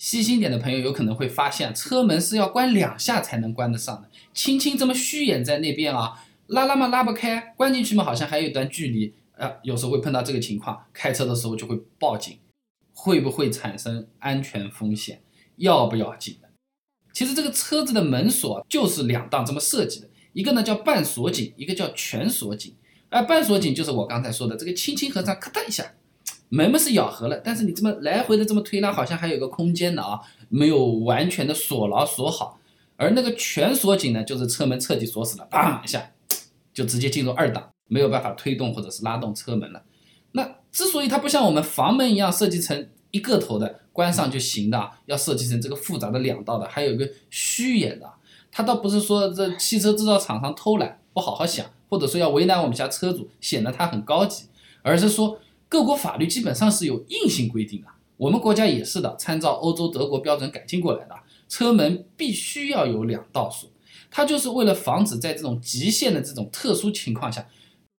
细心点的朋友有可能会发现，车门是要关两下才能关得上的，轻轻这么虚掩在那边啊，拉拉嘛拉不开，关进去嘛好像还有一段距离，啊，有时候会碰到这个情况，开车的时候就会报警，会不会产生安全风险？要不要紧的？其实这个车子的门锁就是两档这么设计的，一个呢叫半锁紧，一个叫全锁紧。而半锁紧就是我刚才说的这个轻轻合上，咔嗒一下。门门是咬合了，但是你这么来回的这么推拉，好像还有个空间的啊，没有完全的锁牢锁好。而那个全锁紧呢，就是车门彻底锁死了，砰一下就直接进入二档，没有办法推动或者是拉动车门了。那之所以它不像我们房门一样设计成一个头的关上就行的，要设计成这个复杂的两道的，还有一个虚掩的，它倒不是说这汽车制造厂商偷懒不好好想，或者说要为难我们家车主显得它很高级，而是说。各国法律基本上是有硬性规定的，我们国家也是的，参照欧洲德国标准改进过来的。车门必须要有两道锁，它就是为了防止在这种极限的这种特殊情况下，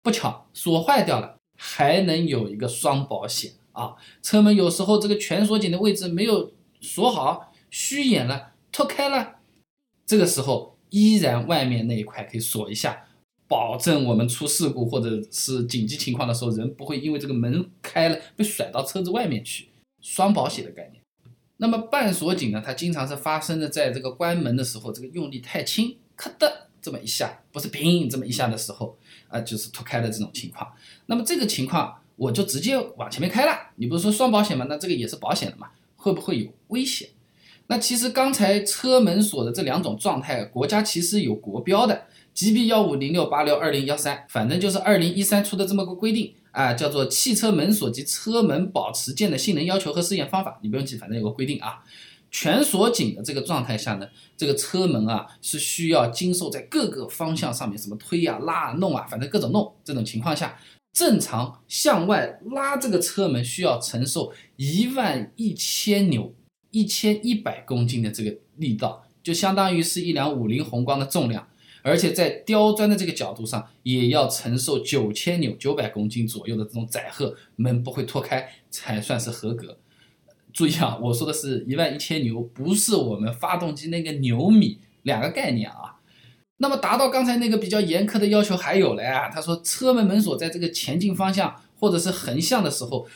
不巧锁坏掉了，还能有一个双保险啊。车门有时候这个全锁紧的位置没有锁好，虚掩了，脱开了，这个时候依然外面那一块可以锁一下。保证我们出事故或者是紧急情况的时候，人不会因为这个门开了被甩到车子外面去，双保险的概念。那么半锁紧呢？它经常是发生的在这个关门的时候，这个用力太轻，咔的这么一下，不是砰这么一下的时候，啊，就是脱开的这种情况。那么这个情况我就直接往前面开了，你不是说双保险吗？那这个也是保险的嘛？会不会有危险？那其实刚才车门锁的这两种状态，国家其实有国标的。GB 幺五零六八六二零幺三，反正就是二零一三出的这么个规定啊，叫做《汽车门锁及车门保持件的性能要求和试验方法》，你不用记，反正有个规定啊。全锁紧的这个状态下呢，这个车门啊是需要经受在各个方向上面，什么推啊、拉啊、弄啊，反正各种弄。这种情况下，正常向外拉这个车门需要承受一万一千牛、一千一百公斤的这个力道，就相当于是一辆五菱宏光的重量。而且在刁钻的这个角度上，也要承受九千牛、九百公斤左右的这种载荷，门不会脱开才算是合格。注意啊，我说的是一万一千牛，不是我们发动机那个牛米，两个概念啊。那么达到刚才那个比较严苛的要求还有嘞啊，他说车门门锁在这个前进方向或者是横向的时候，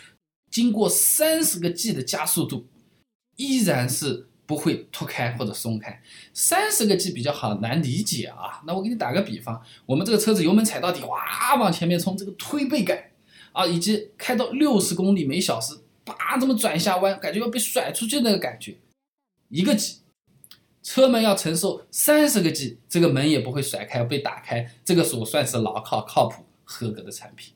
经过三十个 G 的加速度，依然是。不会脱开或者松开，三十个 G 比较好难理解啊。那我给你打个比方，我们这个车子油门踩到底，哇往前面冲，这个推背感啊，以及开到六十公里每小时，叭这么转一下弯，感觉要被甩出去那个感觉，一个 G，车门要承受三十个 G，这个门也不会甩开被打开，这个锁算是牢靠靠谱合格的产品。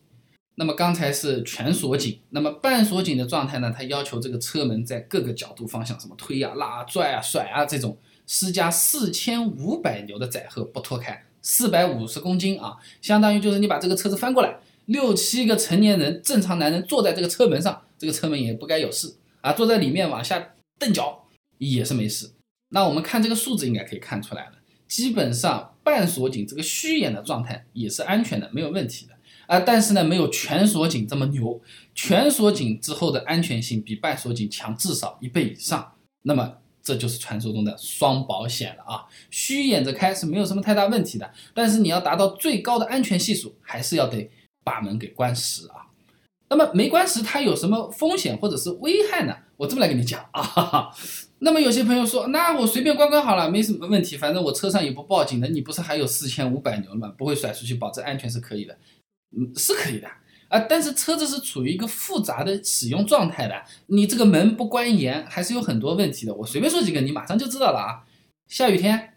那么刚才是全锁紧，那么半锁紧的状态呢？它要求这个车门在各个角度方向，什么推啊、拉啊、拽啊、甩啊，这种施加四千五百牛的载荷不脱开，四百五十公斤啊，相当于就是你把这个车子翻过来，六七个成年人正常男人坐在这个车门上，这个车门也不该有事啊，坐在里面往下蹬脚也是没事。那我们看这个数字应该可以看出来了，基本上半锁紧这个虚掩的状态也是安全的，没有问题的。啊，但是呢，没有全锁紧这么牛。全锁紧之后的安全性比半锁紧强至少一倍以上。那么这就是传说中的双保险了啊！虚掩着开是没有什么太大问题的，但是你要达到最高的安全系数，还是要得把门给关实啊。那么没关实，它有什么风险或者是危害呢？我这么来跟你讲啊。那么有些朋友说，那我随便关关好了，没什么问题，反正我车上也不报警的，你不是还有四千五百牛吗？不会甩出去，保证安全是可以的。嗯，是可以的啊，但是车子是处于一个复杂的使用状态的，你这个门不关严，还是有很多问题的。我随便说几个，你马上就知道了啊。下雨天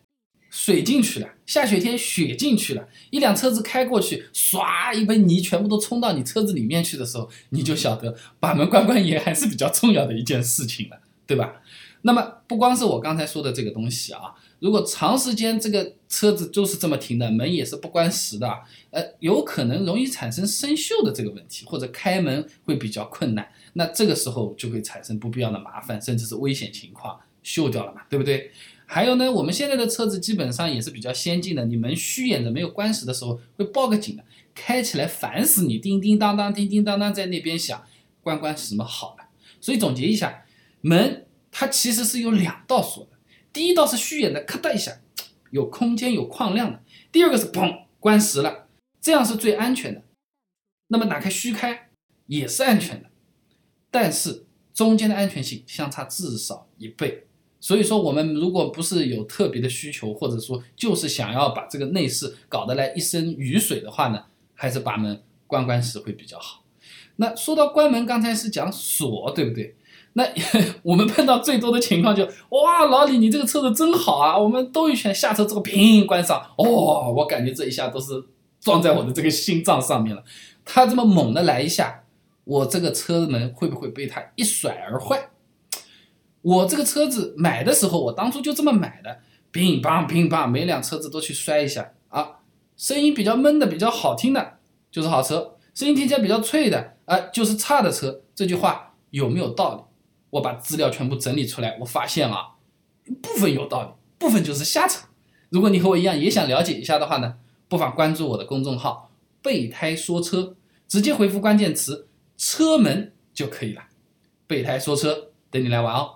水进去了，下雪天雪进去了，一辆车子开过去，唰一杯泥全部都冲到你车子里面去的时候，你就晓得把门关关严还是比较重要的一件事情了，对吧？那么不光是我刚才说的这个东西啊。如果长时间这个车子就是这么停的，门也是不关实的，呃，有可能容易产生生锈的这个问题，或者开门会比较困难，那这个时候就会产生不必要的麻烦，甚至是危险情况，锈掉了嘛，对不对？还有呢，我们现在的车子基本上也是比较先进的，你门虚掩着没有关实的时候会报个警的，开起来烦死你，叮叮当当，叮叮当当在那边响，关关什么好了？所以总结一下，门。它其实是有两道锁的。第一道是虚掩的，咔哒一下，有空间有框亮的；第二个是砰关实了，这样是最安全的。那么打开虚开也是安全的，但是中间的安全性相差至少一倍。所以说，我们如果不是有特别的需求，或者说就是想要把这个内饰搞得来一身雨水的话呢，还是把门关关实会比较好。那说到关门，刚才是讲锁，对不对？那 我们碰到最多的情况就，哇，老李你这个车子真好啊！我们兜一圈下车之后，砰关上，哦，我感觉这一下都是撞在我的这个心脏上面了。他这么猛的来一下，我这个车门会不会被他一甩而坏？我这个车子买的时候，我当初就这么买的，乒乓乒乓，每辆车子都去摔一下啊，声音比较闷的、比较好听的，就是好车；声音听起来比较脆的，啊，就是差的车。这句话有没有道理？我把资料全部整理出来，我发现啊，部分有道理，部分就是瞎扯。如果你和我一样也想了解一下的话呢，不妨关注我的公众号“备胎说车”，直接回复关键词“车门”就可以了。备胎说车，等你来玩哦。